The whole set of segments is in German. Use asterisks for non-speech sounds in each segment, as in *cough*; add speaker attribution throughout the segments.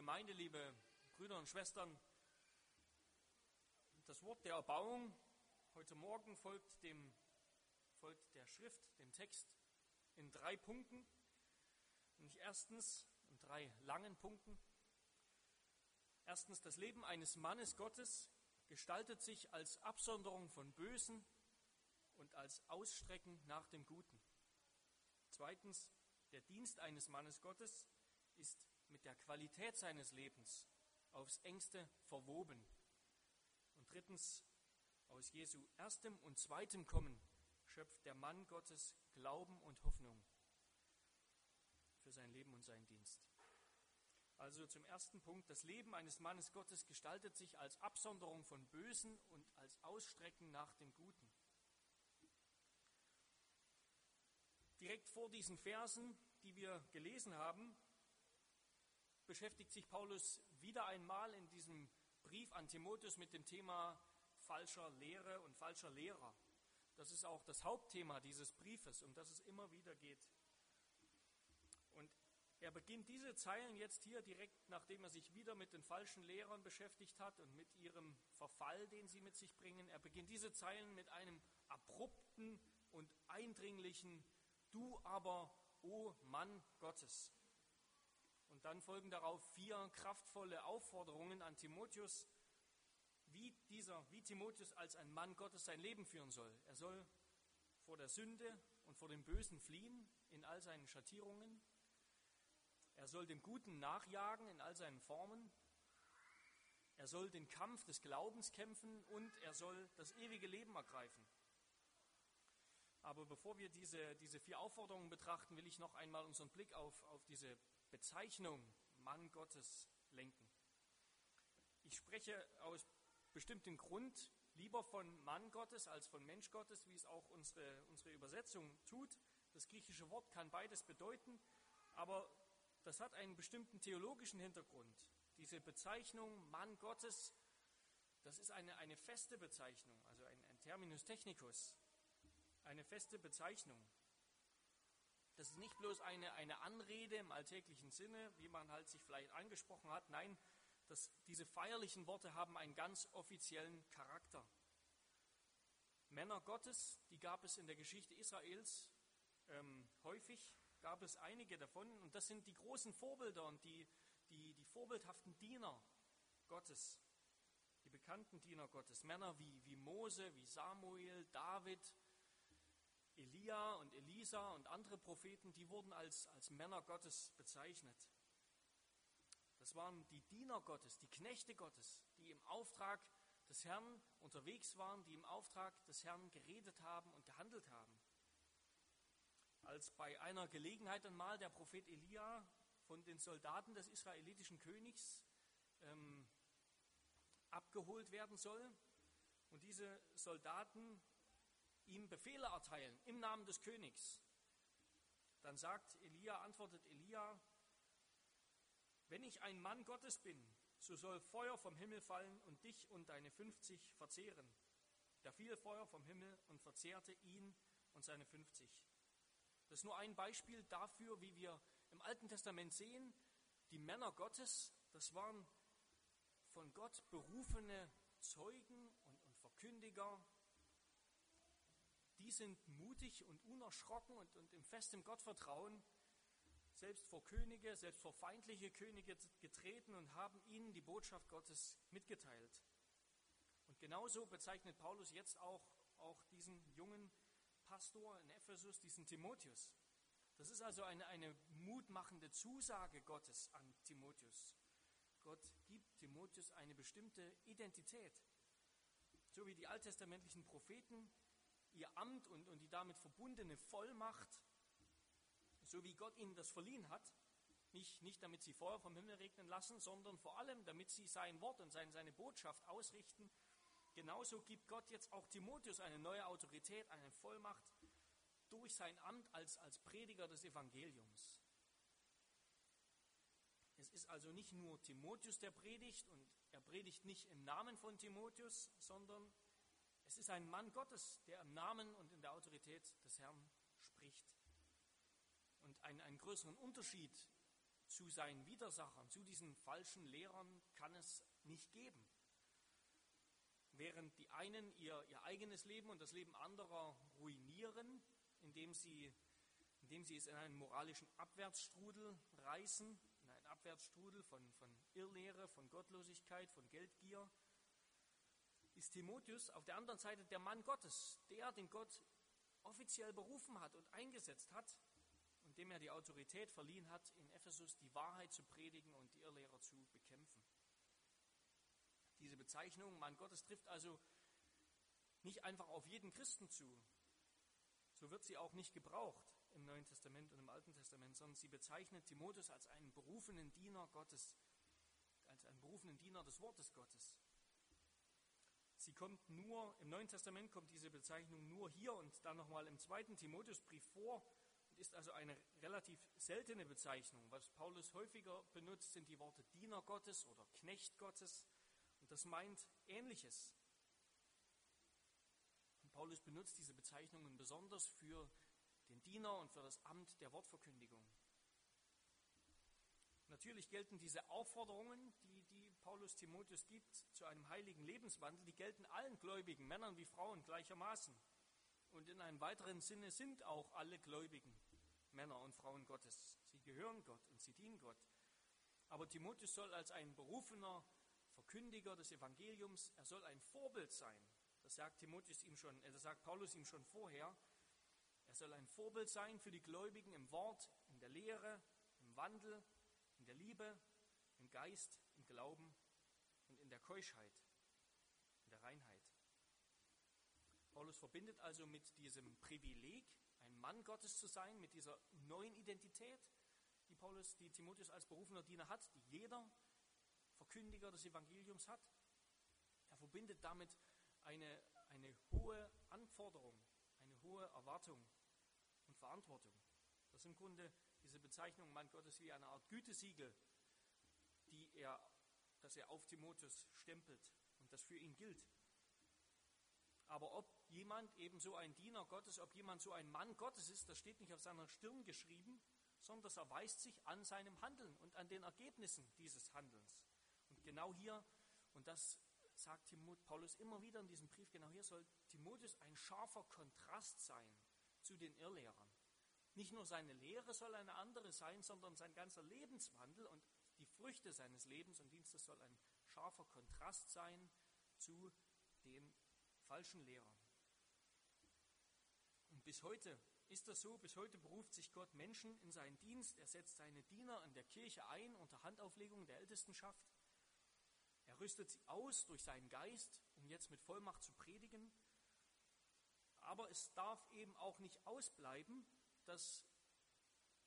Speaker 1: Gemeinde, liebe Brüder und Schwestern, das Wort der Erbauung heute Morgen folgt, dem, folgt der Schrift, dem Text in drei Punkten. Nämlich erstens, in drei langen Punkten. Erstens, das Leben eines Mannes Gottes gestaltet sich als Absonderung von Bösen und als Ausstrecken nach dem Guten. Zweitens, der Dienst eines Mannes Gottes ist mit der Qualität seines Lebens aufs engste verwoben. Und drittens, aus Jesu erstem und zweitem Kommen schöpft der Mann Gottes Glauben und Hoffnung für sein Leben und seinen Dienst. Also zum ersten Punkt, das Leben eines Mannes Gottes gestaltet sich als Absonderung von Bösen und als Ausstrecken nach dem Guten. Direkt vor diesen Versen, die wir gelesen haben, beschäftigt sich Paulus wieder einmal in diesem Brief an Timotheus mit dem Thema falscher Lehre und falscher Lehrer. Das ist auch das Hauptthema dieses Briefes, um das es immer wieder geht. Und er beginnt diese Zeilen jetzt hier direkt, nachdem er sich wieder mit den falschen Lehrern beschäftigt hat und mit ihrem Verfall, den sie mit sich bringen. Er beginnt diese Zeilen mit einem abrupten und eindringlichen Du aber, o Mann Gottes. Und dann folgen darauf vier kraftvolle Aufforderungen an Timotheus, wie, dieser, wie Timotheus als ein Mann Gottes sein Leben führen soll. Er soll vor der Sünde und vor dem Bösen fliehen in all seinen Schattierungen. Er soll dem Guten nachjagen in all seinen Formen. Er soll den Kampf des Glaubens kämpfen und er soll das ewige Leben ergreifen. Aber bevor wir diese, diese vier Aufforderungen betrachten, will ich noch einmal unseren Blick auf, auf diese Bezeichnung Mann Gottes lenken. Ich spreche aus bestimmtem Grund lieber von Mann Gottes als von Mensch Gottes, wie es auch unsere, unsere Übersetzung tut. Das griechische Wort kann beides bedeuten, aber das hat einen bestimmten theologischen Hintergrund. Diese Bezeichnung Mann Gottes, das ist eine, eine feste Bezeichnung, also ein, ein Terminus technicus, eine feste Bezeichnung. Das ist nicht bloß eine, eine Anrede im alltäglichen Sinne, wie man halt sich vielleicht angesprochen hat. Nein, das, diese feierlichen Worte haben einen ganz offiziellen Charakter. Männer Gottes, die gab es in der Geschichte Israels ähm, häufig, gab es einige davon. Und das sind die großen Vorbilder und die, die, die vorbildhaften Diener Gottes, die bekannten Diener Gottes. Männer wie, wie Mose, wie Samuel, David, Elia und Elisa und andere Propheten, die wurden als, als Männer Gottes bezeichnet. Das waren die Diener Gottes, die Knechte Gottes, die im Auftrag des Herrn unterwegs waren, die im Auftrag des Herrn geredet haben und gehandelt haben. Als bei einer Gelegenheit einmal der Prophet Elia von den Soldaten des israelitischen Königs ähm, abgeholt werden soll und diese Soldaten ihm Befehle erteilen im Namen des Königs. Dann sagt Elia, antwortet Elia, wenn ich ein Mann Gottes bin, so soll Feuer vom Himmel fallen und dich und deine 50 verzehren. Da fiel Feuer vom Himmel und verzehrte ihn und seine 50. Das ist nur ein Beispiel dafür, wie wir im Alten Testament sehen, die Männer Gottes, das waren von Gott berufene Zeugen und, und Verkündiger, die sind mutig und unerschrocken und, und im festem Gottvertrauen selbst vor Könige, selbst vor feindliche Könige getreten und haben ihnen die Botschaft Gottes mitgeteilt. Und genauso bezeichnet Paulus jetzt auch, auch diesen jungen Pastor in Ephesus, diesen Timotheus. Das ist also eine, eine mutmachende Zusage Gottes an Timotheus. Gott gibt Timotheus eine bestimmte Identität. So wie die alttestamentlichen Propheten ihr Amt und, und die damit verbundene Vollmacht, so wie Gott ihnen das verliehen hat, nicht, nicht damit sie Feuer vom Himmel regnen lassen, sondern vor allem damit sie sein Wort und seine, seine Botschaft ausrichten. Genauso gibt Gott jetzt auch Timotheus eine neue Autorität, eine Vollmacht durch sein Amt als, als Prediger des Evangeliums. Es ist also nicht nur Timotheus, der predigt und er predigt nicht im Namen von Timotheus, sondern es ist ein Mann Gottes, der im Namen und in der Autorität des Herrn spricht. Und einen, einen größeren Unterschied zu seinen Widersachern, zu diesen falschen Lehrern kann es nicht geben. Während die einen ihr, ihr eigenes Leben und das Leben anderer ruinieren, indem sie, indem sie es in einen moralischen Abwärtsstrudel reißen, in einen Abwärtsstrudel von, von Irrlehre, von Gottlosigkeit, von Geldgier, ist Timotheus auf der anderen Seite der Mann Gottes, der den Gott offiziell berufen hat und eingesetzt hat und dem er die Autorität verliehen hat, in Ephesus die Wahrheit zu predigen und die Irrlehrer zu bekämpfen. Diese Bezeichnung Mann Gottes trifft also nicht einfach auf jeden Christen zu. So wird sie auch nicht gebraucht im Neuen Testament und im Alten Testament, sondern sie bezeichnet Timotheus als einen berufenen Diener Gottes, als einen berufenen Diener des Wortes Gottes. Sie kommt nur, im Neuen Testament kommt diese Bezeichnung nur hier und dann nochmal im zweiten Timotheusbrief vor und ist also eine relativ seltene Bezeichnung. Was Paulus häufiger benutzt, sind die Worte Diener Gottes oder Knecht Gottes und das meint Ähnliches. Und Paulus benutzt diese Bezeichnungen besonders für den Diener und für das Amt der Wortverkündigung. Natürlich gelten diese Aufforderungen, die, Paulus Timotheus gibt, zu einem heiligen Lebenswandel, die gelten allen Gläubigen, Männern wie Frauen gleichermaßen. Und in einem weiteren Sinne sind auch alle Gläubigen Männer und Frauen Gottes. Sie gehören Gott und sie dienen Gott. Aber Timotheus soll als ein berufener Verkündiger des Evangeliums, er soll ein Vorbild sein. Das sagt Timotheus ihm schon, äh, das sagt Paulus ihm schon vorher. Er soll ein Vorbild sein für die Gläubigen im Wort, in der Lehre, im Wandel, in der Liebe, im Geist, Glauben und in der Keuschheit, in der Reinheit. Paulus verbindet also mit diesem Privileg, ein Mann Gottes zu sein, mit dieser neuen Identität, die Paulus, die Timotheus als berufener Diener hat, die jeder Verkündiger des Evangeliums hat. Er verbindet damit eine, eine hohe Anforderung, eine hohe Erwartung und Verantwortung. Das ist im Grunde diese Bezeichnung Mann Gottes wie eine Art Gütesiegel, die er, das er auf Timotheus stempelt und das für ihn gilt. Aber ob jemand eben so ein Diener Gottes, ob jemand so ein Mann Gottes ist, das steht nicht auf seiner Stirn geschrieben, sondern das erweist sich an seinem Handeln und an den Ergebnissen dieses Handelns. Und genau hier, und das sagt Timotheus, Paulus immer wieder in diesem Brief, genau hier soll Timotheus ein scharfer Kontrast sein zu den Irrlehrern. Nicht nur seine Lehre soll eine andere sein, sondern sein ganzer Lebenswandel und Früchte seines Lebens und Dienstes soll ein scharfer Kontrast sein zu den falschen Lehrern. Und bis heute ist das so, bis heute beruft sich Gott Menschen in seinen Dienst, er setzt seine Diener in der Kirche ein unter Handauflegung der Ältestenschaft, er rüstet sie aus durch seinen Geist, um jetzt mit Vollmacht zu predigen, aber es darf eben auch nicht ausbleiben, dass,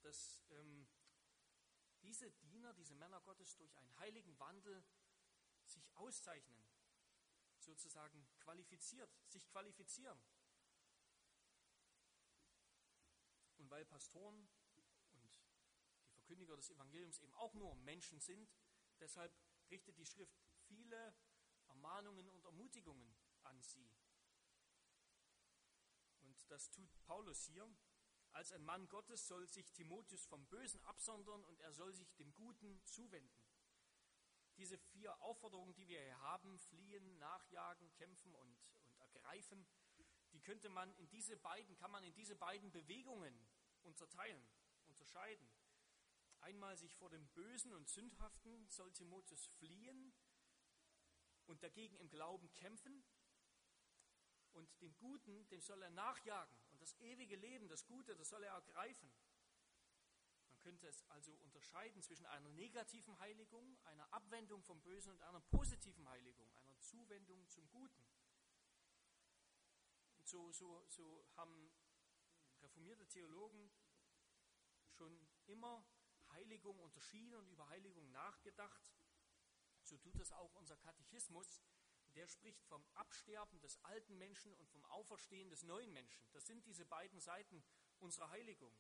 Speaker 1: dass ähm, diese Diener, diese Männer Gottes durch einen heiligen Wandel sich auszeichnen, sozusagen qualifiziert, sich qualifizieren. Und weil Pastoren und die Verkündiger des Evangeliums eben auch nur Menschen sind, deshalb richtet die Schrift viele Ermahnungen und Ermutigungen an sie. Und das tut Paulus hier. Als ein Mann Gottes soll sich Timotheus vom Bösen absondern und er soll sich dem Guten zuwenden. Diese vier Aufforderungen, die wir hier haben, fliehen, nachjagen, kämpfen und, und ergreifen, die könnte man in diese beiden, kann man in diese beiden Bewegungen unterteilen, unterscheiden. Einmal sich vor dem Bösen und Sündhaften soll Timotheus fliehen und dagegen im Glauben kämpfen und dem Guten, dem soll er nachjagen. Das ewige Leben, das Gute, das soll er ergreifen. Man könnte es also unterscheiden zwischen einer negativen Heiligung, einer Abwendung vom Bösen und einer positiven Heiligung, einer Zuwendung zum Guten. Und so, so, so haben reformierte Theologen schon immer Heiligung unterschieden und über Heiligung nachgedacht. So tut das auch unser Katechismus der spricht vom Absterben des alten Menschen und vom Auferstehen des neuen Menschen. Das sind diese beiden Seiten unserer Heiligung.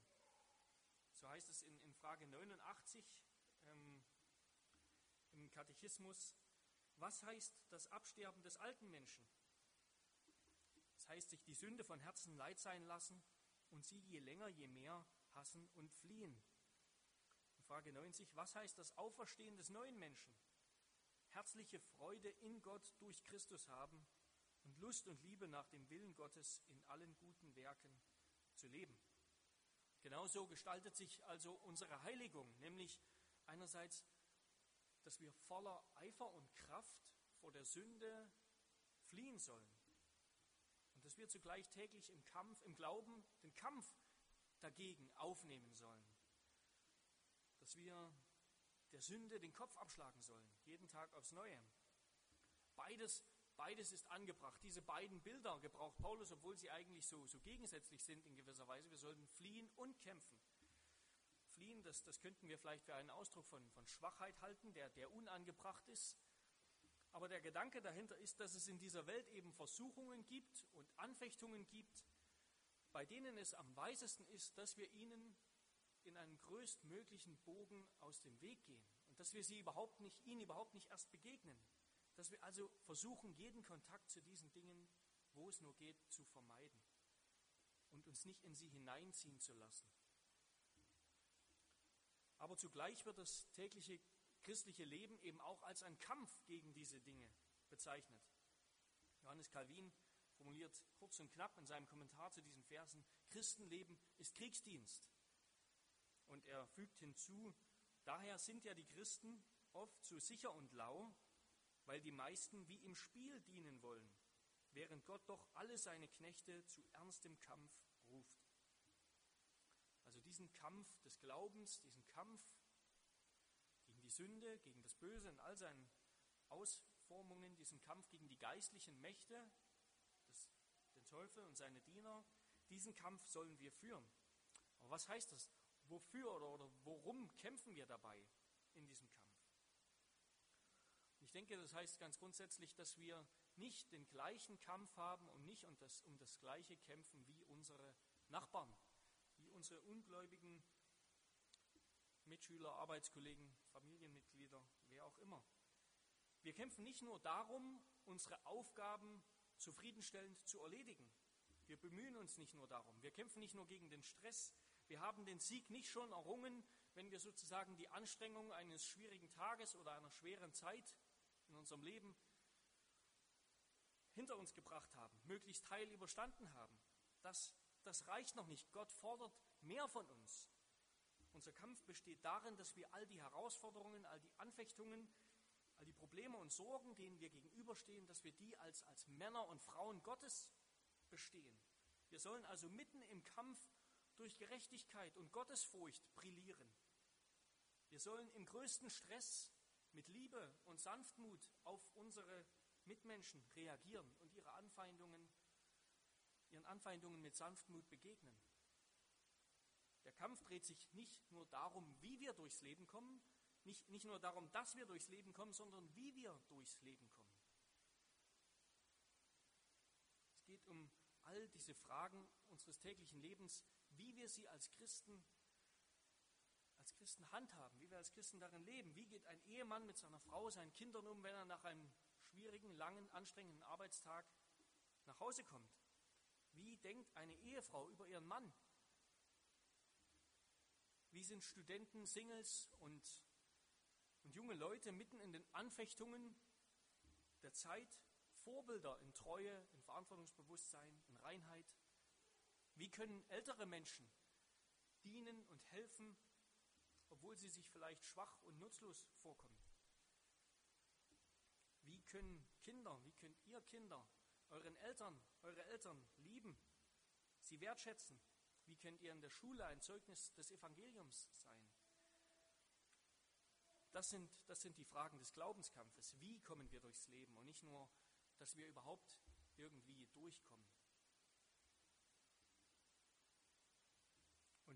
Speaker 1: So heißt es in, in Frage 89 ähm, im Katechismus. Was heißt das Absterben des alten Menschen? Das heißt, sich die Sünde von Herzen leid sein lassen und sie je länger, je mehr hassen und fliehen. Frage 90, was heißt das Auferstehen des neuen Menschen? Herzliche Freude in Gott durch Christus haben und Lust und Liebe nach dem Willen Gottes in allen guten Werken zu leben. Genauso gestaltet sich also unsere Heiligung, nämlich einerseits, dass wir voller Eifer und Kraft vor der Sünde fliehen sollen und dass wir zugleich täglich im Kampf, im Glauben, den Kampf dagegen aufnehmen sollen, dass wir der Sünde den Kopf abschlagen sollen, jeden Tag aufs Neue. Beides Beides ist angebracht. Diese beiden Bilder gebraucht Paulus, obwohl sie eigentlich so, so gegensätzlich sind in gewisser Weise. Wir sollten fliehen und kämpfen. Fliehen, das, das könnten wir vielleicht für einen Ausdruck von, von Schwachheit halten, der, der unangebracht ist. Aber der Gedanke dahinter ist, dass es in dieser Welt eben Versuchungen gibt und Anfechtungen gibt, bei denen es am weisesten ist, dass wir ihnen in einem größtmöglichen Bogen aus dem Weg gehen und dass wir sie überhaupt nicht, ihnen überhaupt nicht erst begegnen. Dass wir also versuchen, jeden Kontakt zu diesen Dingen, wo es nur geht, zu vermeiden und uns nicht in sie hineinziehen zu lassen. Aber zugleich wird das tägliche christliche Leben eben auch als ein Kampf gegen diese Dinge bezeichnet. Johannes Calvin formuliert kurz und knapp in seinem Kommentar zu diesen Versen, Christenleben ist Kriegsdienst. Und er fügt hinzu, daher sind ja die Christen oft zu sicher und lau, weil die meisten wie im Spiel dienen wollen, während Gott doch alle seine Knechte zu ernstem Kampf ruft. Also diesen Kampf des Glaubens, diesen Kampf gegen die Sünde, gegen das Böse in all seinen Ausformungen, diesen Kampf gegen die geistlichen Mächte, das, den Teufel und seine Diener, diesen Kampf sollen wir führen. Aber was heißt das? Wofür oder, oder worum kämpfen wir dabei in diesem Kampf? Ich denke, das heißt ganz grundsätzlich, dass wir nicht den gleichen Kampf haben und nicht um das, um das gleiche kämpfen wie unsere Nachbarn, wie unsere ungläubigen Mitschüler, Arbeitskollegen, Familienmitglieder, wer auch immer. Wir kämpfen nicht nur darum, unsere Aufgaben zufriedenstellend zu erledigen. Wir bemühen uns nicht nur darum. Wir kämpfen nicht nur gegen den Stress. Wir haben den Sieg nicht schon errungen, wenn wir sozusagen die Anstrengung eines schwierigen Tages oder einer schweren Zeit in unserem Leben hinter uns gebracht haben, möglichst heil überstanden haben. Das, das reicht noch nicht. Gott fordert mehr von uns. Unser Kampf besteht darin, dass wir all die Herausforderungen, all die Anfechtungen, all die Probleme und Sorgen, denen wir gegenüberstehen, dass wir die als, als Männer und Frauen Gottes bestehen. Wir sollen also mitten im Kampf durch Gerechtigkeit und Gottesfurcht brillieren. Wir sollen im größten Stress mit Liebe und Sanftmut auf unsere Mitmenschen reagieren und ihre Anfeindungen, ihren Anfeindungen mit Sanftmut begegnen. Der Kampf dreht sich nicht nur darum, wie wir durchs Leben kommen, nicht, nicht nur darum, dass wir durchs Leben kommen, sondern wie wir durchs Leben kommen. Es geht um all diese Fragen unseres täglichen Lebens, wie wir sie als Christen als Christen handhaben, wie wir als Christen darin leben. Wie geht ein Ehemann mit seiner Frau, seinen Kindern um, wenn er nach einem schwierigen, langen, anstrengenden Arbeitstag nach Hause kommt? Wie denkt eine Ehefrau über ihren Mann? Wie sind Studenten, Singles und, und junge Leute mitten in den Anfechtungen der Zeit Vorbilder in Treue, in Verantwortungsbewusstsein, in Reinheit? Wie können ältere Menschen dienen und helfen obwohl sie sich vielleicht schwach und nutzlos vorkommen? Wie können Kinder, wie könnt ihr Kinder euren Eltern, eure Eltern lieben, sie wertschätzen? Wie könnt ihr in der Schule ein Zeugnis des Evangeliums sein? Das sind, das sind die Fragen des Glaubenskampfes. Wie kommen wir durchs Leben und nicht nur, dass wir überhaupt irgendwie durchkommen.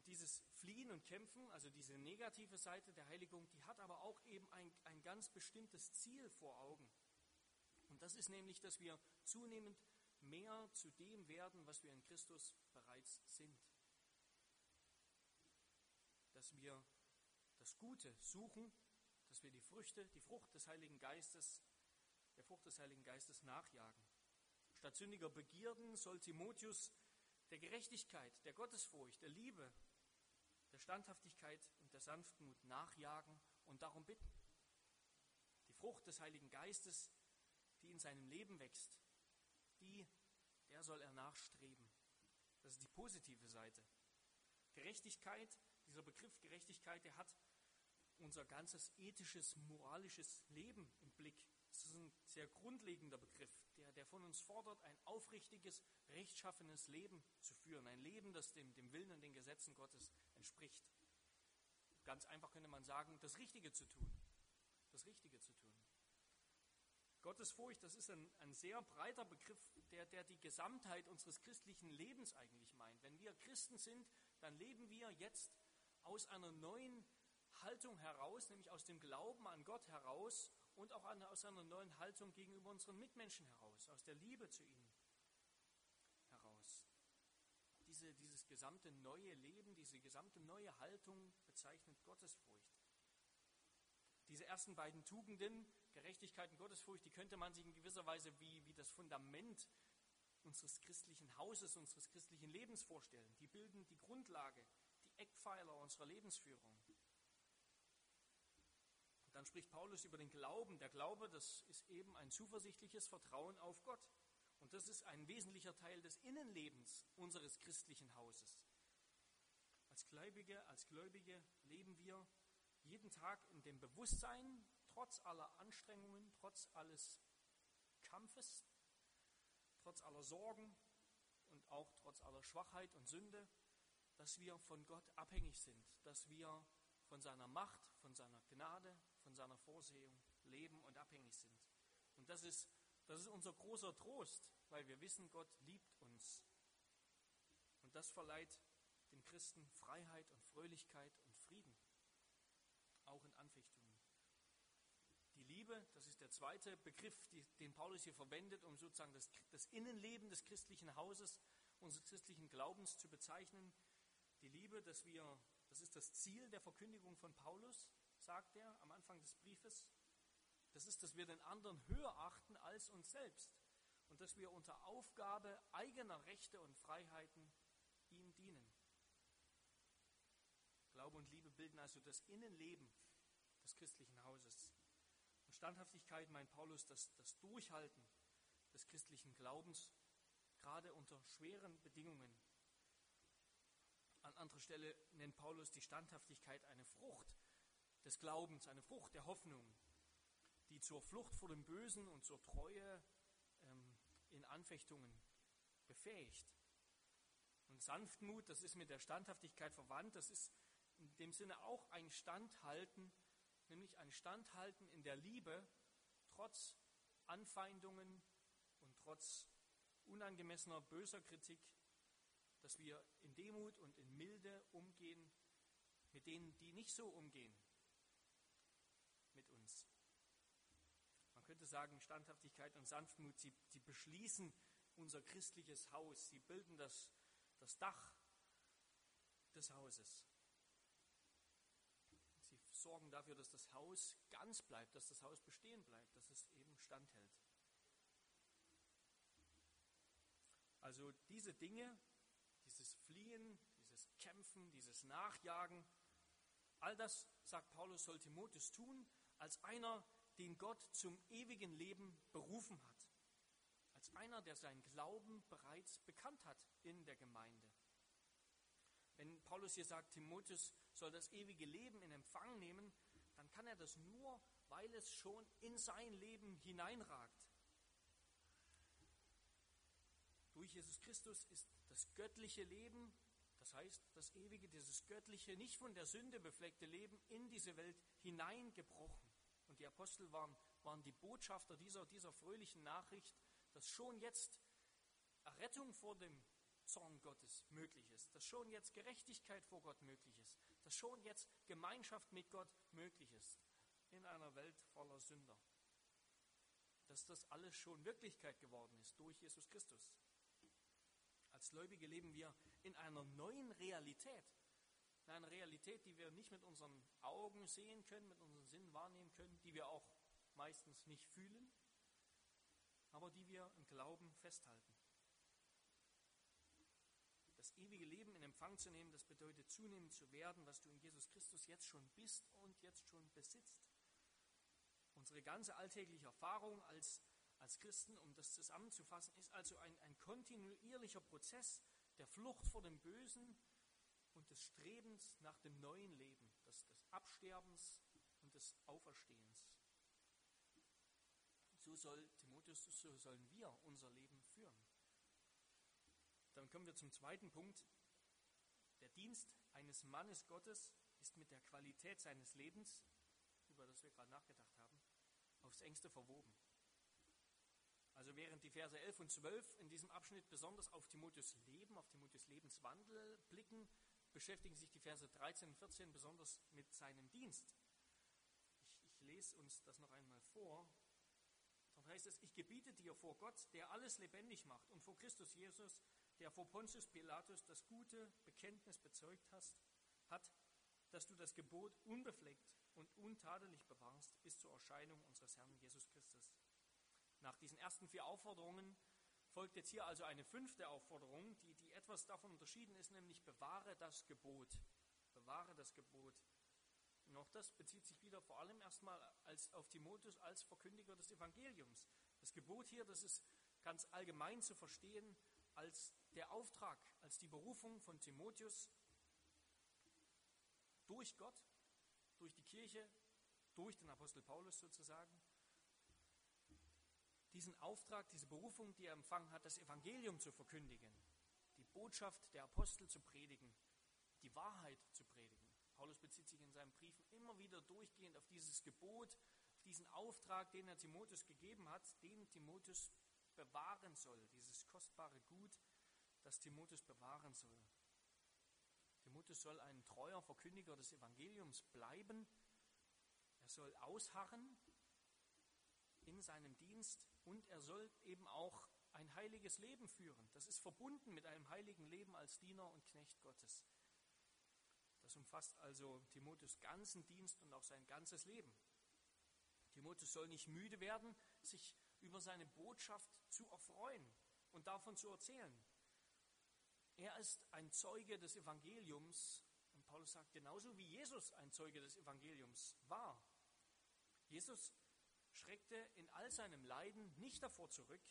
Speaker 1: Dieses Fliehen und Kämpfen, also diese negative Seite der Heiligung, die hat aber auch eben ein, ein ganz bestimmtes Ziel vor Augen. Und das ist nämlich, dass wir zunehmend mehr zu dem werden, was wir in Christus bereits sind. Dass wir das Gute suchen, dass wir die Früchte, die Frucht des Heiligen Geistes, der Frucht des Heiligen Geistes nachjagen. Statt sündiger Begierden soll Timotheus der Gerechtigkeit, der Gottesfurcht, der Liebe, der Standhaftigkeit und der Sanftmut nachjagen und darum bitten. Die Frucht des Heiligen Geistes, die in seinem Leben wächst, die, der soll er nachstreben. Das ist die positive Seite. Gerechtigkeit, dieser Begriff Gerechtigkeit, der hat unser ganzes ethisches, moralisches Leben im Blick. Das ist ein sehr grundlegender Begriff, der, der von uns fordert, ein aufrichtiges, rechtschaffenes Leben zu führen. Ein Leben, das dem, dem Willen und den Gesetzen Gottes entspricht. Ganz einfach könnte man sagen, das Richtige zu tun. Das Richtige zu tun. Gottesfurcht, das ist ein, ein sehr breiter Begriff, der, der die Gesamtheit unseres christlichen Lebens eigentlich meint. Wenn wir Christen sind, dann leben wir jetzt aus einer neuen Haltung heraus, nämlich aus dem Glauben an Gott heraus und auch aus einer neuen Haltung gegenüber unseren Mitmenschen heraus, aus der Liebe zu ihnen heraus. Diese, dieses gesamte neue Leben, diese gesamte neue Haltung bezeichnet Gottesfurcht. Diese ersten beiden Tugenden, Gerechtigkeit und Gottesfurcht, die könnte man sich in gewisser Weise wie, wie das Fundament unseres christlichen Hauses, unseres christlichen Lebens vorstellen. Die bilden die Grundlage, die Eckpfeiler unserer Lebensführung. Dann spricht Paulus über den Glauben. Der Glaube, das ist eben ein zuversichtliches Vertrauen auf Gott. Und das ist ein wesentlicher Teil des Innenlebens unseres christlichen Hauses. Als Gläubige, als Gläubige leben wir jeden Tag in dem Bewusstsein, trotz aller Anstrengungen, trotz alles Kampfes, trotz aller Sorgen und auch trotz aller Schwachheit und Sünde, dass wir von Gott abhängig sind, dass wir von seiner Macht, von seiner Gnade, seiner Vorsehung leben und abhängig sind. Und das ist, das ist unser großer Trost, weil wir wissen, Gott liebt uns. Und das verleiht dem Christen Freiheit und Fröhlichkeit und Frieden, auch in Anfechtungen. Die Liebe, das ist der zweite Begriff, den Paulus hier verwendet, um sozusagen das, das Innenleben des christlichen Hauses, unseres christlichen Glaubens zu bezeichnen. Die Liebe, dass wir, das ist das Ziel der Verkündigung von Paulus, sagt er am Anfang des Briefes. Das ist, dass wir den anderen höher achten als uns selbst und dass wir unter Aufgabe eigener Rechte und Freiheiten ihm dienen. Glaube und Liebe bilden also das Innenleben des christlichen Hauses. Und Standhaftigkeit meint Paulus das, das Durchhalten des christlichen Glaubens, gerade unter schweren Bedingungen. An anderer Stelle nennt Paulus die Standhaftigkeit eine Frucht des Glaubens, eine Frucht der Hoffnung, die zur Flucht vor dem Bösen und zur Treue ähm, in Anfechtungen befähigt. Und Sanftmut, das ist mit der Standhaftigkeit verwandt, das ist in dem Sinne auch ein Standhalten, nämlich ein Standhalten in der Liebe, trotz Anfeindungen und trotz unangemessener böser Kritik, dass wir in Demut und in Milde umgehen mit denen, die nicht so umgehen, könnte sagen, Standhaftigkeit und Sanftmut, sie, sie beschließen unser christliches Haus, sie bilden das, das Dach des Hauses. Sie sorgen dafür, dass das Haus ganz bleibt, dass das Haus bestehen bleibt, dass es eben standhält. Also diese Dinge, dieses Fliehen, dieses Kämpfen, dieses Nachjagen, all das, sagt Paulus, soll Timotheus tun, als einer, den Gott zum ewigen Leben berufen hat. Als einer, der seinen Glauben bereits bekannt hat in der Gemeinde. Wenn Paulus hier sagt, Timotheus soll das ewige Leben in Empfang nehmen, dann kann er das nur, weil es schon in sein Leben hineinragt. Durch Jesus Christus ist das göttliche Leben, das heißt das ewige, dieses göttliche, nicht von der Sünde befleckte Leben in diese Welt hineingebrochen. Und die Apostel waren, waren die Botschafter dieser, dieser fröhlichen Nachricht, dass schon jetzt Errettung vor dem Zorn Gottes möglich ist, dass schon jetzt Gerechtigkeit vor Gott möglich ist, dass schon jetzt Gemeinschaft mit Gott möglich ist in einer Welt voller Sünder. Dass das alles schon Wirklichkeit geworden ist durch Jesus Christus. Als Gläubige leben wir in einer neuen Realität, in einer Realität, die wir nicht mit unseren Augen sehen können, mit unseren Sinnen wahrnehmen können, die wir auch meistens nicht fühlen, aber die wir im Glauben festhalten. Das ewige Leben in Empfang zu nehmen, das bedeutet zunehmend zu werden, was du in Jesus Christus jetzt schon bist und jetzt schon besitzt. Unsere ganze alltägliche Erfahrung als, als Christen, um das zusammenzufassen, ist also ein, ein kontinuierlicher Prozess der Flucht vor dem Bösen des Strebens nach dem neuen Leben, des, des Absterbens und des Auferstehens. So soll Timotheus, so sollen wir unser Leben führen. Dann kommen wir zum zweiten Punkt. Der Dienst eines Mannes Gottes ist mit der Qualität seines Lebens, über das wir gerade nachgedacht haben, aufs engste verwoben. Also während die Verse 11 und 12 in diesem Abschnitt besonders auf Timotheus Leben, auf Timotheus Lebenswandel blicken, beschäftigen sich die Verse 13 und 14 besonders mit seinem Dienst. Ich, ich lese uns das noch einmal vor. Dort heißt es, ich gebiete dir vor Gott, der alles lebendig macht, und vor Christus Jesus, der vor Pontius Pilatus das gute Bekenntnis bezeugt hast, hat, dass du das Gebot unbefleckt und untadelig bewahrst bis zur Erscheinung unseres Herrn Jesus Christus. Nach diesen ersten vier Aufforderungen folgt jetzt hier also eine fünfte Aufforderung, die, die etwas davon unterschieden ist, nämlich bewahre das Gebot. Bewahre das Gebot. Und auch das bezieht sich wieder vor allem erstmal als, auf Timotheus als Verkündiger des Evangeliums. Das Gebot hier, das ist ganz allgemein zu verstehen als der Auftrag, als die Berufung von Timotheus durch Gott, durch die Kirche, durch den Apostel Paulus sozusagen. Diesen Auftrag, diese Berufung, die er empfangen hat, das Evangelium zu verkündigen, die Botschaft der Apostel zu predigen, die Wahrheit zu predigen. Paulus bezieht sich in seinen Briefen immer wieder durchgehend auf dieses Gebot, auf diesen Auftrag, den er Timotheus gegeben hat, den Timotheus bewahren soll, dieses kostbare Gut, das Timotheus bewahren soll. Timotheus soll ein treuer Verkündiger des Evangeliums bleiben. Er soll ausharren in seinem Dienst und er soll eben auch ein heiliges Leben führen. Das ist verbunden mit einem heiligen Leben als Diener und Knecht Gottes. Das umfasst also Timotheus ganzen Dienst und auch sein ganzes Leben. Timotheus soll nicht müde werden, sich über seine Botschaft zu erfreuen und davon zu erzählen. Er ist ein Zeuge des Evangeliums und Paulus sagt, genauso wie Jesus ein Zeuge des Evangeliums war. Jesus schreckte in all seinem Leiden nicht davor zurück,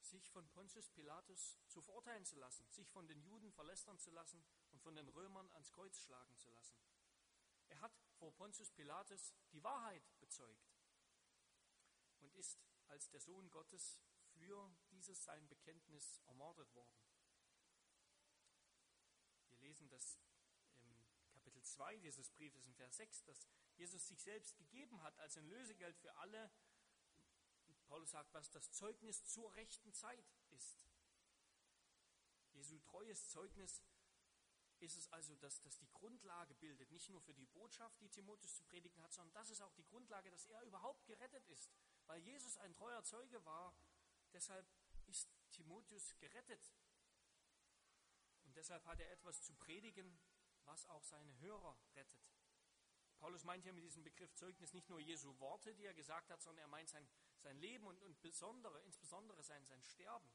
Speaker 1: sich von Pontius Pilatus zu verurteilen zu lassen, sich von den Juden verlästern zu lassen und von den Römern ans Kreuz schlagen zu lassen. Er hat vor Pontius Pilatus die Wahrheit bezeugt und ist als der Sohn Gottes für dieses sein Bekenntnis ermordet worden. Wir lesen das im Kapitel 2 dieses Briefes in Vers 6, dass Jesus sich selbst gegeben hat als ein Lösegeld für alle. Paulus sagt, was das Zeugnis zur rechten Zeit ist. Jesu treues Zeugnis ist es also, dass das die Grundlage bildet, nicht nur für die Botschaft, die Timotheus zu predigen hat, sondern das ist auch die Grundlage, dass er überhaupt gerettet ist. Weil Jesus ein treuer Zeuge war, deshalb ist Timotheus gerettet. Und deshalb hat er etwas zu predigen, was auch seine Hörer rettet. Paulus meint hier mit diesem Begriff Zeugnis nicht nur Jesu Worte, die er gesagt hat, sondern er meint sein, sein Leben und, und besondere, insbesondere sein, sein Sterben.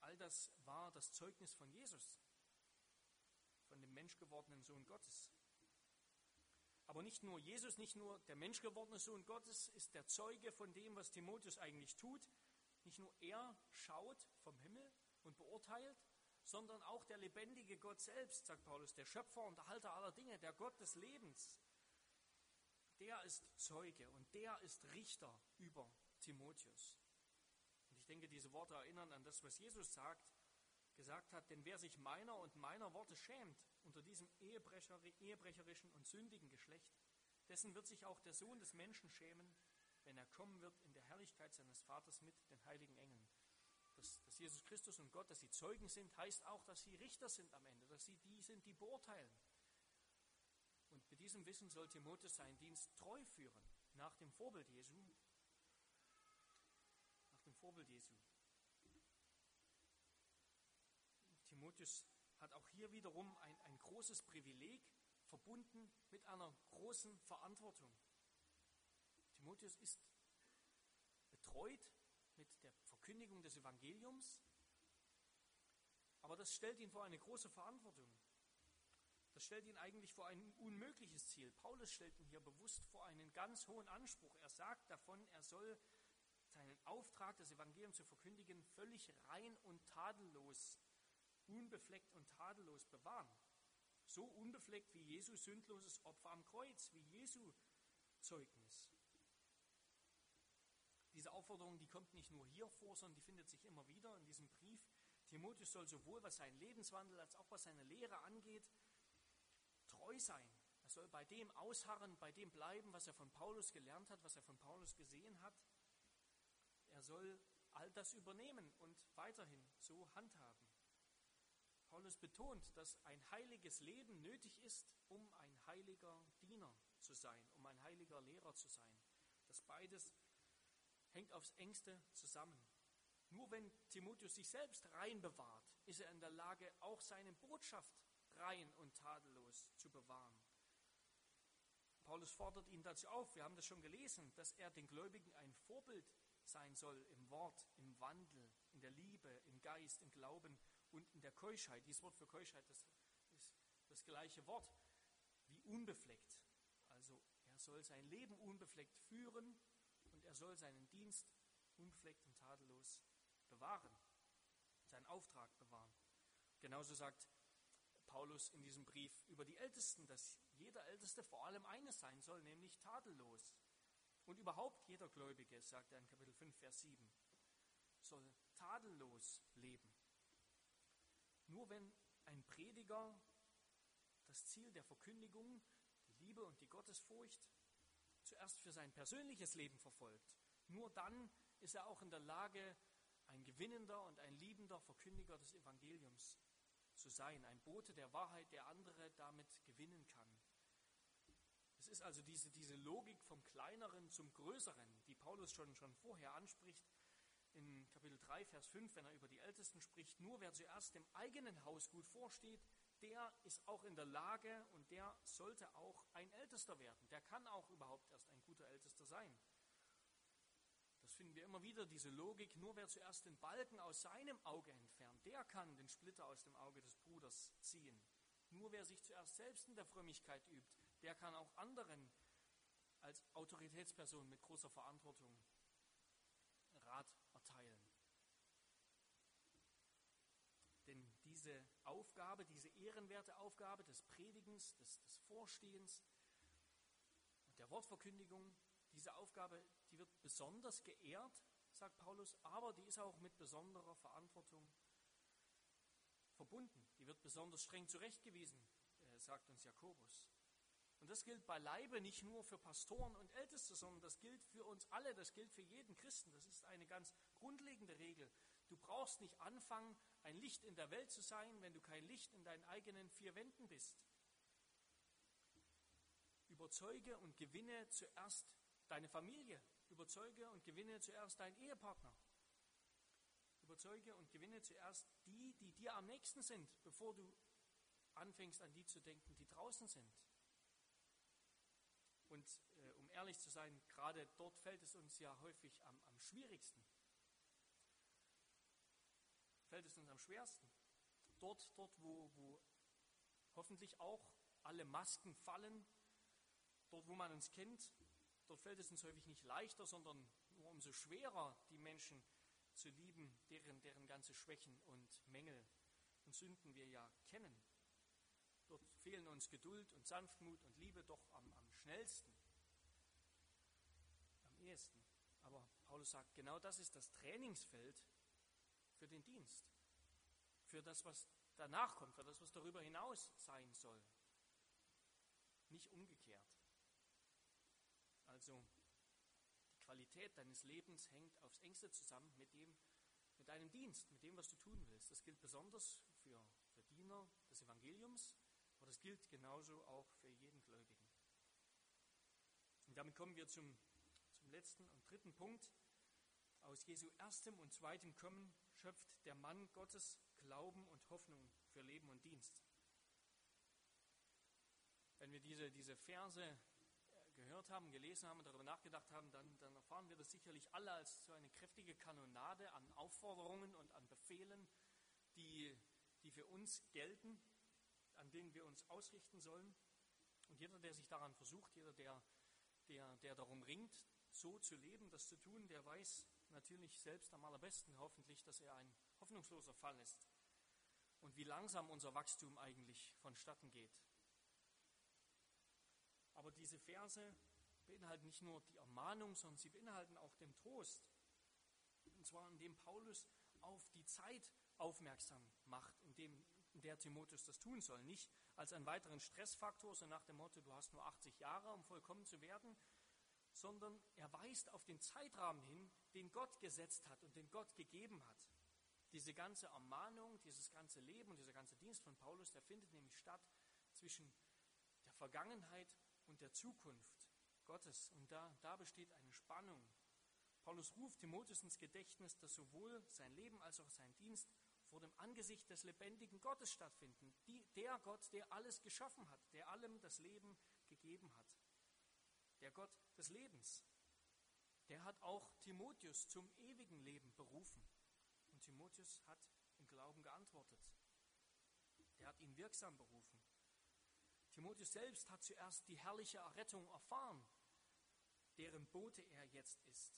Speaker 1: All das war das Zeugnis von Jesus, von dem menschgewordenen Sohn Gottes. Aber nicht nur Jesus, nicht nur der menschgewordene Sohn Gottes ist der Zeuge von dem, was Timotheus eigentlich tut. Nicht nur er schaut vom Himmel und beurteilt, sondern auch der lebendige Gott selbst, sagt Paulus, der Schöpfer und Erhalter aller Dinge, der Gott des Lebens. Der ist Zeuge und der ist Richter über Timotheus. Und ich denke, diese Worte erinnern an das, was Jesus sagt, gesagt hat, denn wer sich meiner und meiner Worte schämt unter diesem Ehebrecher, ehebrecherischen und sündigen Geschlecht, dessen wird sich auch der Sohn des Menschen schämen, wenn er kommen wird in der Herrlichkeit seines Vaters mit den heiligen Engeln. Dass, dass Jesus Christus und Gott, dass sie Zeugen sind, heißt auch, dass sie Richter sind am Ende, dass sie die sind, die beurteilen. Und mit diesem Wissen soll Timotheus seinen Dienst treu führen, nach dem Vorbild Jesu. Nach dem Vorbild Jesu. Timotheus hat auch hier wiederum ein, ein großes Privileg verbunden mit einer großen Verantwortung. Timotheus ist betreut mit der Verkündigung des Evangeliums. Aber das stellt ihn vor eine große Verantwortung. Das stellt ihn eigentlich vor ein unmögliches Ziel. Paulus stellt ihn hier bewusst vor einen ganz hohen Anspruch. Er sagt davon, er soll seinen Auftrag, das Evangelium zu verkündigen, völlig rein und tadellos, unbefleckt und tadellos bewahren. So unbefleckt wie Jesu sündloses Opfer am Kreuz, wie Jesu Zeugnis. Aufforderung, die kommt nicht nur hier vor, sondern die findet sich immer wieder in diesem Brief. Timotheus soll sowohl was seinen Lebenswandel als auch was seine Lehre angeht, treu sein. Er soll bei dem ausharren, bei dem bleiben, was er von Paulus gelernt hat, was er von Paulus gesehen hat. Er soll all das übernehmen und weiterhin so handhaben. Paulus betont, dass ein heiliges Leben nötig ist, um ein heiliger Diener zu sein, um ein heiliger Lehrer zu sein. Das beides hängt aufs engste zusammen. Nur wenn Timotheus sich selbst rein bewahrt, ist er in der Lage, auch seine Botschaft rein und tadellos zu bewahren. Paulus fordert ihn dazu auf, wir haben das schon gelesen, dass er den Gläubigen ein Vorbild sein soll im Wort, im Wandel, in der Liebe, im Geist, im Glauben und in der Keuschheit. Dieses Wort für Keuschheit das ist das gleiche Wort wie unbefleckt. Also er soll sein Leben unbefleckt führen er soll seinen Dienst unbefleckt und tadellos bewahren, seinen Auftrag bewahren. Genauso sagt Paulus in diesem Brief über die Ältesten, dass jeder Älteste vor allem eines sein soll, nämlich tadellos. Und überhaupt jeder Gläubige, sagt er in Kapitel 5, Vers 7, soll tadellos leben. Nur wenn ein Prediger das Ziel der Verkündigung, die Liebe und die Gottesfurcht zuerst für sein persönliches Leben verfolgt, nur dann ist er auch in der Lage, ein gewinnender und ein liebender Verkündiger des Evangeliums zu sein, ein Bote der Wahrheit, der andere damit gewinnen kann. Es ist also diese, diese Logik vom Kleineren zum Größeren, die Paulus schon, schon vorher anspricht, in Kapitel 3, Vers 5, wenn er über die Ältesten spricht, nur wer zuerst dem eigenen Haus gut vorsteht, der ist auch in der Lage und der sollte auch ein Ältester werden. Der kann auch überhaupt erst ein guter Ältester sein. Das finden wir immer wieder, diese Logik, nur wer zuerst den Balken aus seinem Auge entfernt, der kann den Splitter aus dem Auge des Bruders ziehen. Nur wer sich zuerst selbst in der Frömmigkeit übt, der kann auch anderen als Autoritätsperson mit großer Verantwortung Rat erteilen. Denn diese Aufgabe, diese ehrenwerte Aufgabe des Predigens, des, des Vorstehens und der Wortverkündigung, diese Aufgabe, die wird besonders geehrt, sagt Paulus, aber die ist auch mit besonderer Verantwortung verbunden. Die wird besonders streng zurechtgewiesen, äh, sagt uns Jakobus. Und das gilt beileibe nicht nur für Pastoren und Älteste, sondern das gilt für uns alle, das gilt für jeden Christen. Das ist eine ganz grundlegende Regel. Du brauchst nicht anfangen, ein Licht in der Welt zu sein, wenn du kein Licht in deinen eigenen vier Wänden bist. Überzeuge und gewinne zuerst deine Familie. Überzeuge und gewinne zuerst deinen Ehepartner. Überzeuge und gewinne zuerst die, die dir am nächsten sind, bevor du anfängst an die zu denken, die draußen sind. Und äh, um ehrlich zu sein, gerade dort fällt es uns ja häufig am, am schwierigsten. Fällt es uns am schwersten. Dort, dort wo, wo hoffentlich auch alle Masken fallen, dort wo man uns kennt, dort fällt es uns häufig nicht leichter, sondern nur umso schwerer, die Menschen zu lieben, deren, deren ganze Schwächen und Mängel und Sünden wir ja kennen. Dort fehlen uns Geduld und Sanftmut und Liebe doch am, am schnellsten, am ehesten. Aber Paulus sagt, genau das ist das Trainingsfeld für den Dienst, für das, was danach kommt, für das, was darüber hinaus sein soll. Nicht umgekehrt. Also die Qualität deines Lebens hängt aufs engste zusammen mit dem, mit deinem Dienst, mit dem, was du tun willst. Das gilt besonders für, für Diener des Evangeliums, aber das gilt genauso auch für jeden Gläubigen. Und damit kommen wir zum, zum letzten und dritten Punkt. Aus Jesu erstem und zweitem Kommen schöpft der Mann Gottes Glauben und Hoffnung für Leben und Dienst. Wenn wir diese, diese Verse äh, gehört haben, gelesen haben und darüber nachgedacht haben, dann, dann erfahren wir das sicherlich alle als so eine kräftige Kanonade an Aufforderungen und an Befehlen, die die für uns gelten, an denen wir uns ausrichten sollen. Und jeder, der sich daran versucht, jeder, der, der, der darum ringt, so zu leben, das zu tun, der weiß natürlich selbst am allerbesten hoffentlich, dass er ein hoffnungsloser Fall ist und wie langsam unser Wachstum eigentlich vonstatten geht. Aber diese Verse beinhalten nicht nur die Ermahnung, sondern sie beinhalten auch den Trost. Und zwar indem Paulus auf die Zeit aufmerksam macht, indem in der Timotheus das tun soll. Nicht als einen weiteren Stressfaktor, so nach dem Motto, du hast nur 80 Jahre, um vollkommen zu werden, sondern er weist auf den Zeitrahmen hin, den Gott gesetzt hat und den Gott gegeben hat. Diese ganze Ermahnung, dieses ganze Leben und dieser ganze Dienst von Paulus, der findet nämlich statt zwischen der Vergangenheit und der Zukunft Gottes. Und da, da besteht eine Spannung. Paulus ruft Timotheus ins Gedächtnis, dass sowohl sein Leben als auch sein Dienst vor dem Angesicht des lebendigen Gottes stattfinden. Die, der Gott, der alles geschaffen hat, der allem das Leben gegeben hat. Der Gott des Lebens. Der hat auch Timotheus zum ewigen Leben berufen. Und Timotheus hat im Glauben geantwortet. Der hat ihn wirksam berufen. Timotheus selbst hat zuerst die herrliche Errettung erfahren, deren Bote er jetzt ist.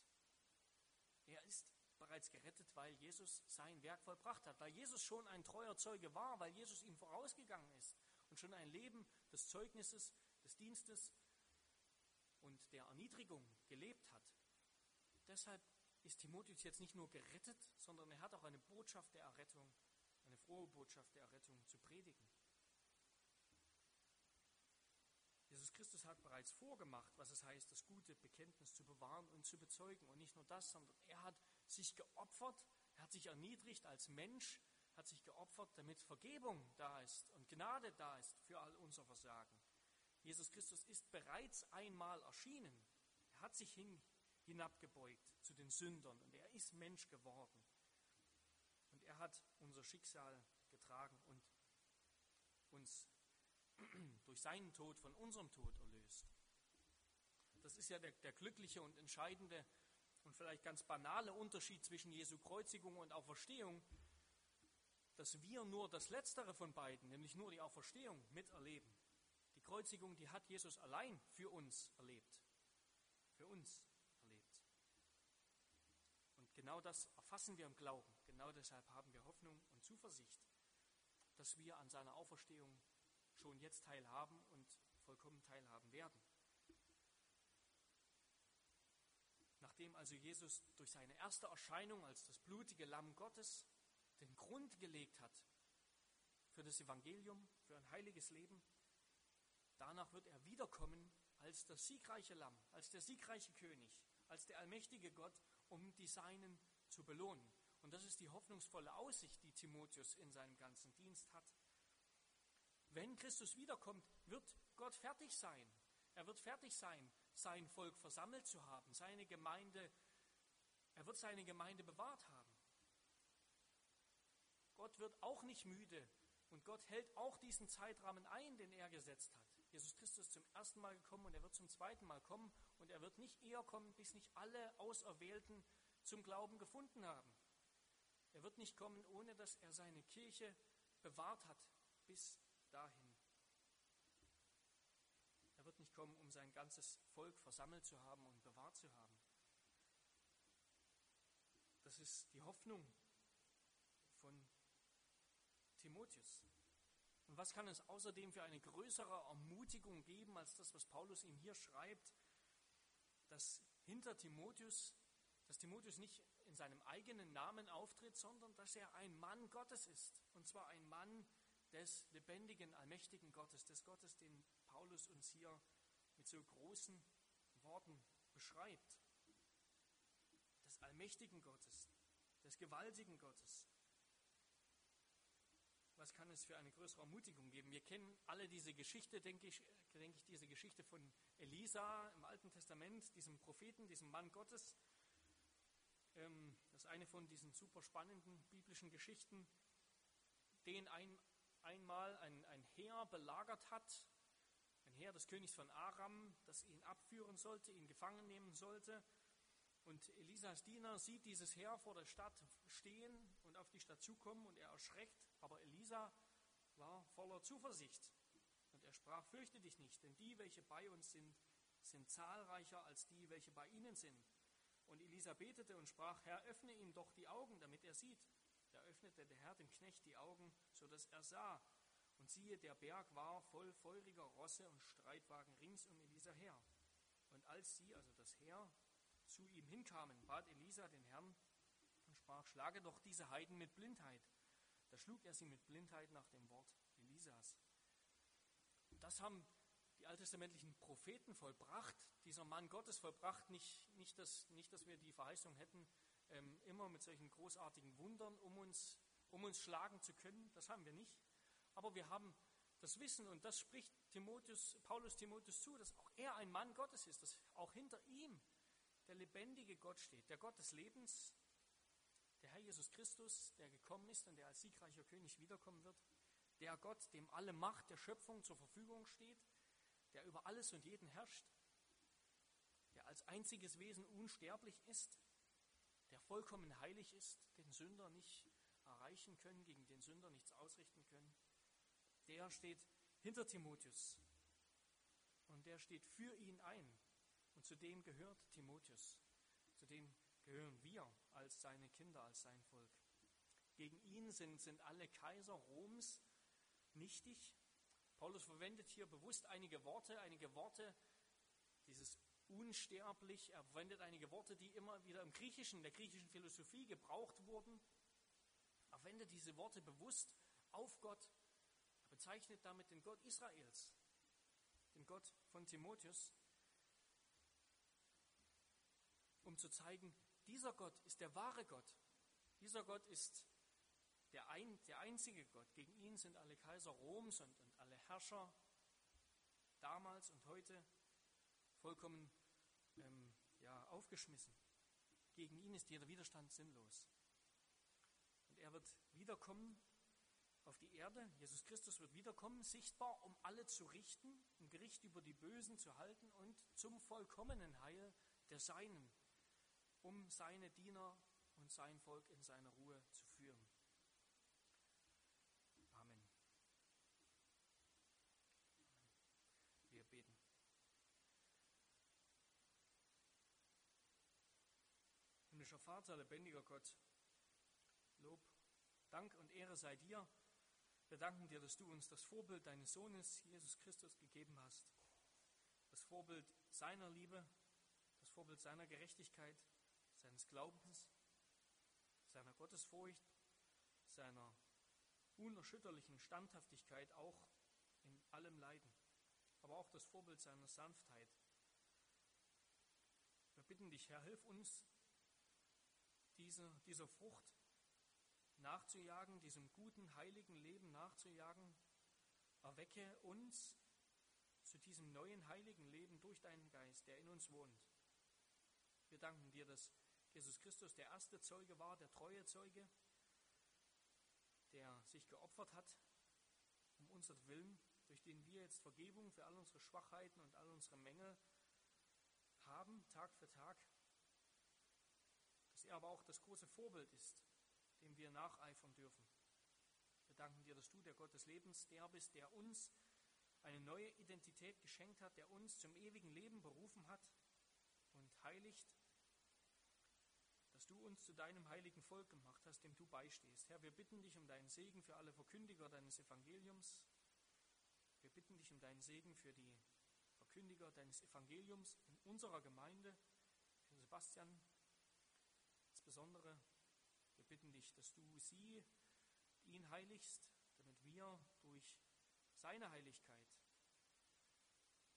Speaker 1: Er ist bereits gerettet, weil Jesus sein Werk vollbracht hat, weil Jesus schon ein treuer Zeuge war, weil Jesus ihm vorausgegangen ist und schon ein Leben des Zeugnisses, des Dienstes und der Erniedrigung gelebt hat. Deshalb ist Timotheus jetzt nicht nur gerettet, sondern er hat auch eine Botschaft der Errettung, eine frohe Botschaft der Errettung zu predigen. Jesus Christus hat bereits vorgemacht, was es heißt, das gute Bekenntnis zu bewahren und zu bezeugen. Und nicht nur das, sondern er hat sich geopfert, er hat sich erniedrigt als Mensch, hat sich geopfert, damit Vergebung da ist und Gnade da ist für all unser Versagen. Jesus Christus ist bereits einmal erschienen. Er hat sich hin, hinabgebeugt zu den Sündern und er ist Mensch geworden. Und er hat unser Schicksal getragen und uns *clears throat* durch seinen Tod von unserem Tod erlöst. Das ist ja der, der glückliche und entscheidende und vielleicht ganz banale Unterschied zwischen Jesu Kreuzigung und Auferstehung, dass wir nur das Letztere von beiden, nämlich nur die Auferstehung, miterleben. Die Kreuzigung, die hat Jesus allein für uns erlebt. Für uns erlebt. Und genau das erfassen wir im Glauben. Genau deshalb haben wir Hoffnung und Zuversicht, dass wir an seiner Auferstehung schon jetzt teilhaben und vollkommen teilhaben werden. Nachdem also Jesus durch seine erste Erscheinung als das blutige Lamm Gottes den Grund gelegt hat für das Evangelium, für ein heiliges Leben, danach wird er wiederkommen als das siegreiche Lamm, als der siegreiche König, als der allmächtige Gott, um die Seinen zu belohnen. Und das ist die hoffnungsvolle Aussicht, die Timotheus in seinem ganzen Dienst hat. Wenn Christus wiederkommt, wird Gott fertig sein. Er wird fertig sein, sein Volk versammelt zu haben, seine Gemeinde, er wird seine Gemeinde bewahrt haben. Gott wird auch nicht müde und Gott hält auch diesen Zeitrahmen ein, den er gesetzt hat. Jesus Christus ist zum ersten Mal gekommen und er wird zum zweiten Mal kommen und er wird nicht eher kommen, bis nicht alle Auserwählten zum Glauben gefunden haben. Er wird nicht kommen, ohne dass er seine Kirche bewahrt hat bis dahin. Er wird nicht kommen, um sein ganzes Volk versammelt zu haben und bewahrt zu haben. Das ist die Hoffnung von Timotheus. Und was kann es außerdem für eine größere Ermutigung geben, als das, was Paulus ihm hier schreibt, dass hinter Timotheus, dass Timotheus nicht in seinem eigenen Namen auftritt, sondern dass er ein Mann Gottes ist. Und zwar ein Mann, des lebendigen, allmächtigen Gottes, des Gottes, den Paulus uns hier mit so großen Worten beschreibt. Des allmächtigen Gottes, des gewaltigen Gottes. Was kann es für eine größere Ermutigung geben? Wir kennen alle diese Geschichte, denke ich, denke ich, diese Geschichte von Elisa im Alten Testament, diesem Propheten, diesem Mann Gottes. Ähm, das ist eine von diesen super spannenden biblischen Geschichten, den ein einmal ein, ein Heer belagert hat, ein Heer des Königs von Aram, das ihn abführen sollte, ihn gefangen nehmen sollte. Und Elisas Diener sieht dieses Heer vor der Stadt stehen und auf die Stadt zukommen und er erschreckt. Aber Elisa war voller Zuversicht. Und er sprach, fürchte dich nicht, denn die, welche bei uns sind, sind zahlreicher als die, welche bei ihnen sind. Und Elisa betete und sprach, Herr, öffne ihm doch die Augen, damit er sieht. Da öffnete der Herr dem Knecht die Augen, so dass er sah. Und siehe, der Berg war voll feuriger Rosse und Streitwagen rings um Elisa her. Und als sie, also das Heer, zu ihm hinkamen, bat Elisa den Herrn sprach, schlage doch diese Heiden mit Blindheit. Da schlug er sie mit Blindheit nach dem Wort Elisas. Das haben die alttestamentlichen Propheten vollbracht, dieser Mann Gottes vollbracht, nicht, nicht, dass, nicht dass wir die Verheißung hätten, ähm, immer mit solchen großartigen Wundern, um uns, um uns schlagen zu können. Das haben wir nicht. Aber wir haben das Wissen, und das spricht Timotheus, Paulus Timotheus zu, dass auch er ein Mann Gottes ist, dass auch hinter ihm der lebendige Gott steht, der Gott des Lebens, der Herr Jesus Christus, der gekommen ist und der als siegreicher König wiederkommen wird, der Gott, dem alle Macht der Schöpfung zur Verfügung steht, der über alles und jeden herrscht, der als einziges Wesen unsterblich ist, der vollkommen heilig ist, den Sünder nicht erreichen können, gegen den Sünder nichts ausrichten können, der steht hinter Timotheus und der steht für ihn ein. Und zu dem gehört Timotheus, zu dem gehören wir als seine Kinder, als sein Volk. Gegen ihn sind, sind alle Kaiser Roms nichtig. Paulus verwendet hier bewusst einige Worte, einige Worte, dieses unsterblich, er verwendet einige Worte, die immer wieder im Griechischen, der griechischen Philosophie gebraucht wurden. Er verwendet diese Worte bewusst auf Gott. Er bezeichnet damit den Gott Israels, den Gott von Timotheus, um zu zeigen, dieser Gott ist der wahre Gott. Dieser Gott ist der, ein, der einzige Gott. Gegen ihn sind alle Kaiser Roms und, und alle Herrscher damals und heute vollkommen ähm, ja, aufgeschmissen. Gegen ihn ist jeder Widerstand sinnlos. Und er wird wiederkommen auf die Erde. Jesus Christus wird wiederkommen, sichtbar, um alle zu richten, ein Gericht über die Bösen zu halten und zum vollkommenen Heil der Seinen um seine Diener und sein Volk in seine Ruhe zu führen. Amen. Wir beten. Himmlischer Vater, lebendiger Gott, Lob, Dank und Ehre sei dir. Wir danken dir, dass du uns das Vorbild deines Sohnes, Jesus Christus, gegeben hast. Das Vorbild seiner Liebe, das Vorbild seiner Gerechtigkeit, seines Glaubens, seiner Gottesfurcht, seiner unerschütterlichen Standhaftigkeit auch in allem Leiden, aber auch das Vorbild seiner Sanftheit. Wir bitten dich, Herr, hilf uns, diese, dieser Frucht nachzujagen, diesem guten, heiligen Leben nachzujagen. Erwecke uns zu diesem neuen, heiligen Leben durch deinen Geist, der in uns wohnt. Wir danken dir, dass Jesus Christus der erste Zeuge war, der treue Zeuge, der sich geopfert hat um unseren Willen, durch den wir jetzt Vergebung für all unsere Schwachheiten und all unsere Mängel haben, Tag für Tag. Dass er aber auch das große Vorbild ist, dem wir nacheifern dürfen. Wir danken dir, dass du der Gott des Lebens, der bist, der uns eine neue Identität geschenkt hat, der uns zum ewigen Leben berufen hat heiligt dass du uns zu deinem heiligen Volk gemacht hast, dem du beistehst. Herr, wir bitten dich um deinen Segen für alle Verkündiger deines Evangeliums. Wir bitten dich um deinen Segen für die Verkündiger deines Evangeliums in unserer Gemeinde, für Sebastian insbesondere. Wir bitten dich, dass du sie, ihn heiligst, damit wir durch seine Heiligkeit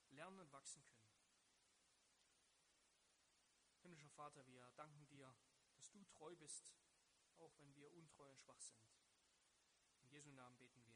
Speaker 1: lernen und wachsen können. Himmlischer Vater, wir danken dir dass du treu bist, auch wenn wir untreu und schwach sind. In Jesu Namen beten wir.